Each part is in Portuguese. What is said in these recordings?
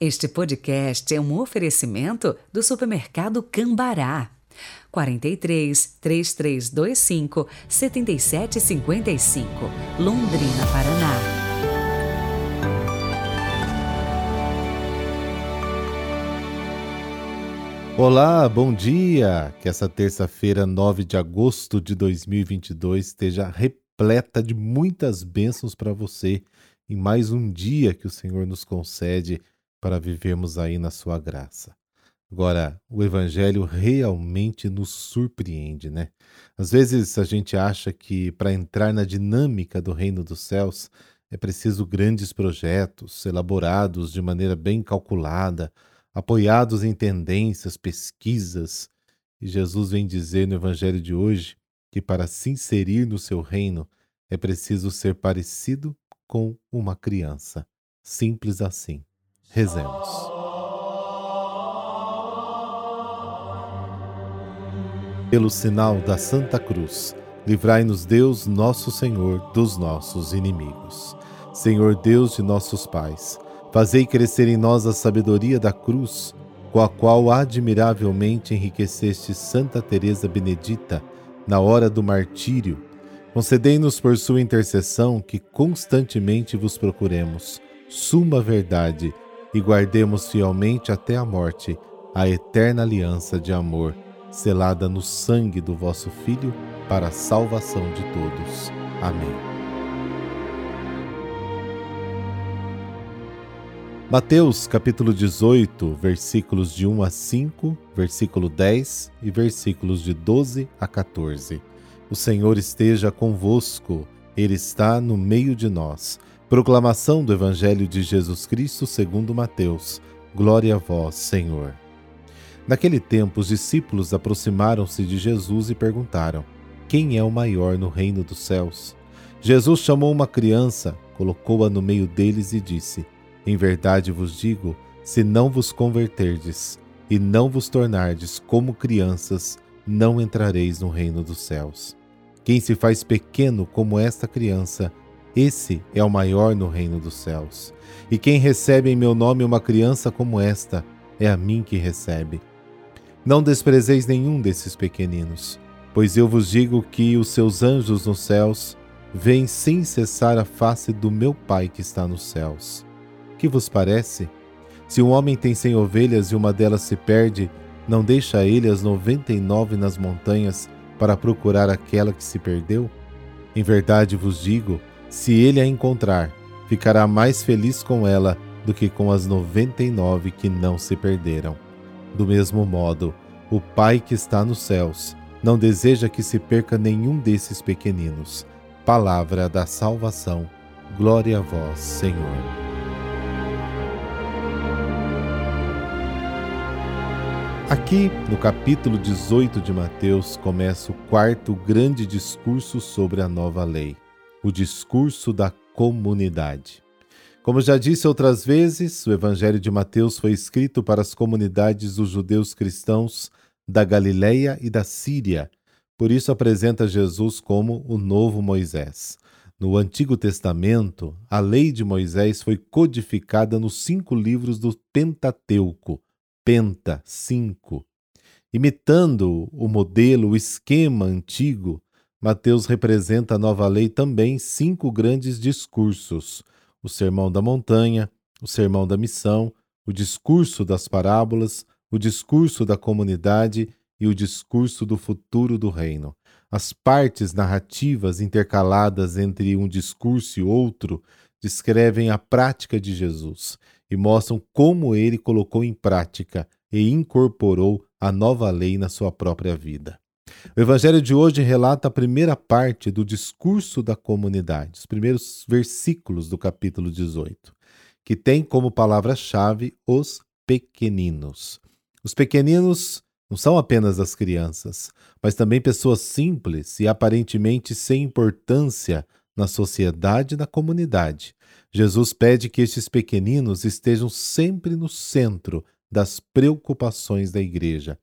Este podcast é um oferecimento do supermercado Cambará. 43 3325 7755, Londrina, Paraná. Olá, bom dia! Que essa terça-feira, 9 de agosto de 2022, esteja repleta de muitas bênçãos para você em mais um dia que o Senhor nos concede para vivermos aí na sua graça. Agora, o evangelho realmente nos surpreende, né? Às vezes a gente acha que para entrar na dinâmica do reino dos céus é preciso grandes projetos elaborados de maneira bem calculada, apoiados em tendências, pesquisas. E Jesus vem dizer no evangelho de hoje que para se inserir no seu reino é preciso ser parecido com uma criança. Simples assim. Rezemos. Pelo sinal da Santa Cruz, livrai-nos Deus, nosso Senhor, dos nossos inimigos. Senhor Deus de nossos pais, fazei crescer em nós a sabedoria da cruz, com a qual admiravelmente enriqueceste Santa Teresa Benedita na hora do martírio. Concedei-nos por sua intercessão que constantemente vos procuremos, suma verdade e guardemos fielmente até a morte a eterna aliança de amor, selada no sangue do vosso Filho, para a salvação de todos. Amém. Mateus capítulo 18, versículos de 1 a 5, versículo 10 e versículos de 12 a 14. O Senhor esteja convosco, Ele está no meio de nós. Proclamação do Evangelho de Jesus Cristo segundo Mateus. Glória a vós, Senhor. Naquele tempo, os discípulos aproximaram-se de Jesus e perguntaram: Quem é o maior no reino dos céus? Jesus chamou uma criança, colocou-a no meio deles e disse: Em verdade vos digo, se não vos converterdes e não vos tornardes como crianças, não entrareis no reino dos céus. Quem se faz pequeno como esta criança, esse é o maior no reino dos céus. E quem recebe em meu nome uma criança como esta, é a mim que recebe. Não desprezeis nenhum desses pequeninos, pois eu vos digo que os seus anjos nos céus veem sem cessar a face do meu Pai que está nos céus. Que vos parece? Se um homem tem cem ovelhas e uma delas se perde, não deixa ele as noventa e nove nas montanhas para procurar aquela que se perdeu? Em verdade vos digo, se ele a encontrar, ficará mais feliz com ela do que com as noventa e nove que não se perderam. Do mesmo modo, o Pai que está nos céus não deseja que se perca nenhum desses pequeninos. Palavra da salvação. Glória a vós, Senhor. Aqui, no capítulo 18 de Mateus, começa o quarto grande discurso sobre a nova lei, o discurso da comunidade. Como já disse outras vezes, o Evangelho de Mateus foi escrito para as comunidades dos judeus cristãos da Galileia e da Síria. Por isso apresenta Jesus como o novo Moisés. No Antigo Testamento, a lei de Moisés foi codificada nos cinco livros do Pentateuco, Penta 5. Imitando o modelo, o esquema antigo, Mateus representa a nova lei também cinco grandes discursos: o Sermão da Montanha, o Sermão da Missão, o discurso das parábolas, o discurso da comunidade e o discurso do futuro do reino. As partes narrativas intercaladas entre um discurso e outro descrevem a prática de Jesus e mostram como ele colocou em prática e incorporou a nova lei na sua própria vida. O evangelho de hoje relata a primeira parte do discurso da comunidade, os primeiros versículos do capítulo 18, que tem como palavra-chave os pequeninos. Os pequeninos não são apenas as crianças, mas também pessoas simples e aparentemente sem importância na sociedade e na comunidade, Jesus pede que estes pequeninos estejam sempre no centro das preocupações da igreja,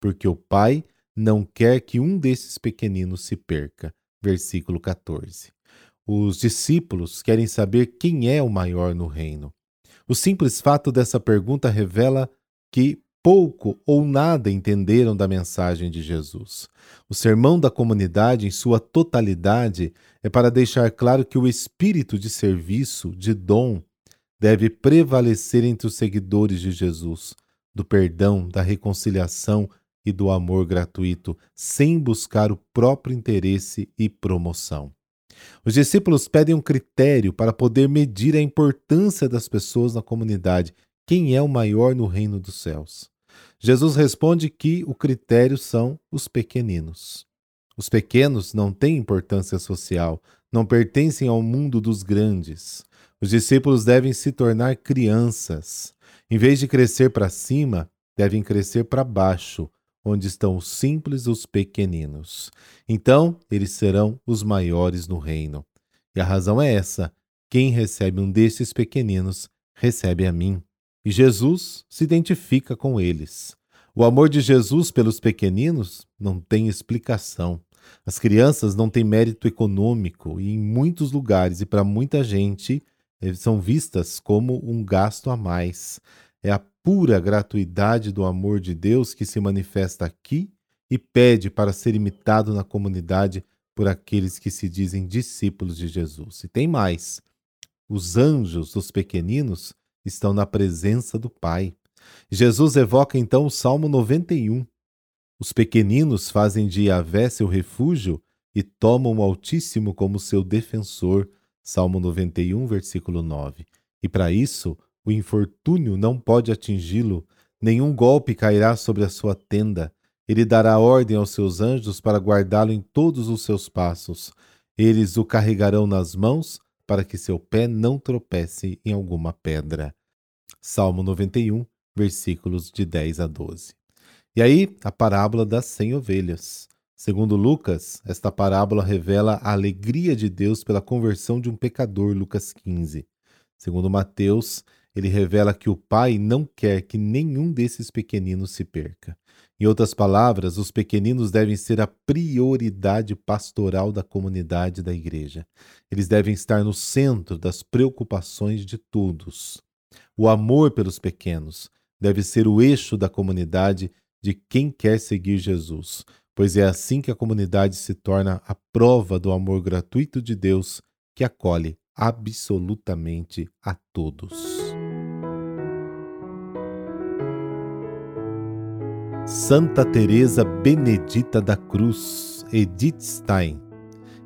porque o Pai não quer que um desses pequeninos se perca. Versículo 14. Os discípulos querem saber quem é o maior no reino. O simples fato dessa pergunta revela que pouco ou nada entenderam da mensagem de Jesus. O sermão da comunidade, em sua totalidade, é para deixar claro que o espírito de serviço, de dom, deve prevalecer entre os seguidores de Jesus, do perdão, da reconciliação e do amor gratuito, sem buscar o próprio interesse e promoção. Os discípulos pedem um critério para poder medir a importância das pessoas na comunidade. Quem é o maior no reino dos céus? Jesus responde que o critério são os pequeninos. Os pequenos não têm importância social, não pertencem ao mundo dos grandes. Os discípulos devem se tornar crianças. Em vez de crescer para cima, devem crescer para baixo, onde estão os simples os pequeninos. Então, eles serão os maiores no reino. E a razão é essa: quem recebe um desses pequeninos, recebe a mim. E Jesus se identifica com eles. O amor de Jesus pelos pequeninos não tem explicação. As crianças não têm mérito econômico e, em muitos lugares e para muita gente, eh, são vistas como um gasto a mais. É a pura gratuidade do amor de Deus que se manifesta aqui e pede para ser imitado na comunidade por aqueles que se dizem discípulos de Jesus. E tem mais: os anjos dos pequeninos estão na presença do Pai. Jesus evoca então o Salmo 91. Os pequeninos fazem de Yahvé seu refúgio e tomam o Altíssimo como seu defensor. Salmo 91, versículo 9. E para isso, o infortúnio não pode atingi-lo, nenhum golpe cairá sobre a sua tenda. Ele dará ordem aos seus anjos para guardá-lo em todos os seus passos. Eles o carregarão nas mãos para que seu pé não tropece em alguma pedra. Salmo 91, versículos de 10 a 12. E aí, a parábola das cem ovelhas. Segundo Lucas, esta parábola revela a alegria de Deus pela conversão de um pecador, Lucas 15. Segundo Mateus, ele revela que o Pai não quer que nenhum desses pequeninos se perca. Em outras palavras, os pequeninos devem ser a prioridade pastoral da comunidade da igreja. Eles devem estar no centro das preocupações de todos. O amor pelos pequenos deve ser o eixo da comunidade de quem quer seguir Jesus, pois é assim que a comunidade se torna a prova do amor gratuito de Deus que acolhe absolutamente a todos. Santa Teresa Benedita da Cruz, Edith Stein.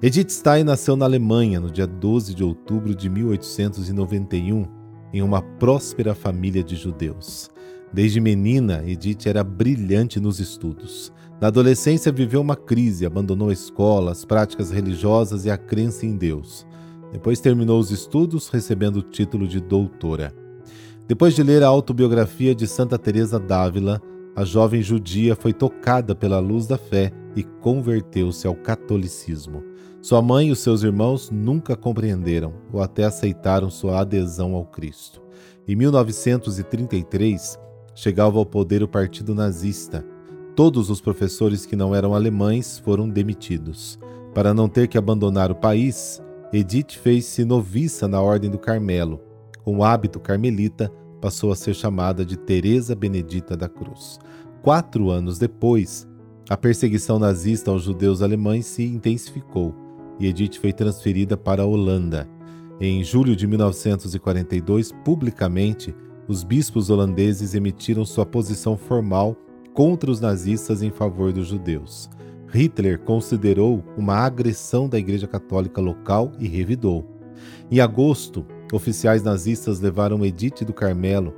Edith Stein nasceu na Alemanha no dia 12 de outubro de 1891 em uma próspera família de judeus. Desde menina, Edith era brilhante nos estudos. Na adolescência, viveu uma crise, abandonou a escola, as práticas religiosas e a crença em Deus. Depois terminou os estudos, recebendo o título de doutora. Depois de ler a autobiografia de Santa Teresa d'Ávila, a jovem judia foi tocada pela luz da fé e converteu-se ao catolicismo. Sua mãe e os seus irmãos nunca compreenderam ou até aceitaram sua adesão ao Cristo. Em 1933, chegava ao poder o Partido Nazista. Todos os professores que não eram alemães foram demitidos. Para não ter que abandonar o país, Edith fez-se noviça na Ordem do Carmelo. Com o hábito carmelita, passou a ser chamada de Teresa Benedita da Cruz. Quatro anos depois, a perseguição nazista aos judeus alemães se intensificou e Edith foi transferida para a Holanda. Em julho de 1942, publicamente, os bispos holandeses emitiram sua posição formal contra os nazistas em favor dos judeus. Hitler considerou uma agressão da Igreja Católica local e revidou. Em agosto, oficiais nazistas levaram Edith do Carmelo.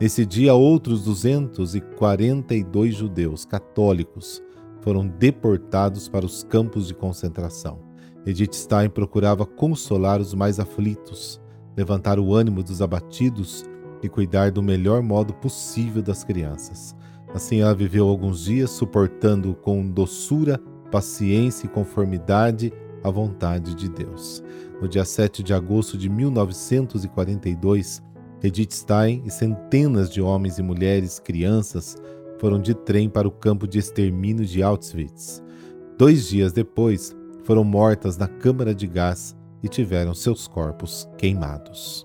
Nesse dia, outros 242 judeus católicos foram deportados para os campos de concentração. Edith Stein procurava consolar os mais aflitos, levantar o ânimo dos abatidos e cuidar do melhor modo possível das crianças. Assim ela viveu alguns dias suportando com doçura, paciência e conformidade a vontade de Deus. No dia 7 de agosto de 1942, Edith Stein e centenas de homens e mulheres, crianças, foram de trem para o campo de extermínio de Auschwitz. Dois dias depois, foram mortas na câmara de gás e tiveram seus corpos queimados.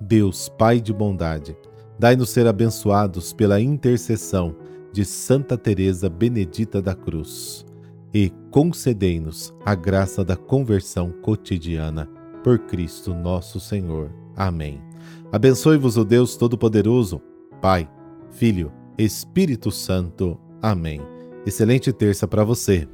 Deus, Pai de bondade, dai-nos ser abençoados pela intercessão de Santa Teresa Benedita da Cruz e concedei-nos a graça da conversão cotidiana por Cristo nosso Senhor. Amém. Abençoe-vos o Deus Todo-Poderoso, Pai, Filho, Espírito Santo. Amém. Excelente terça para você.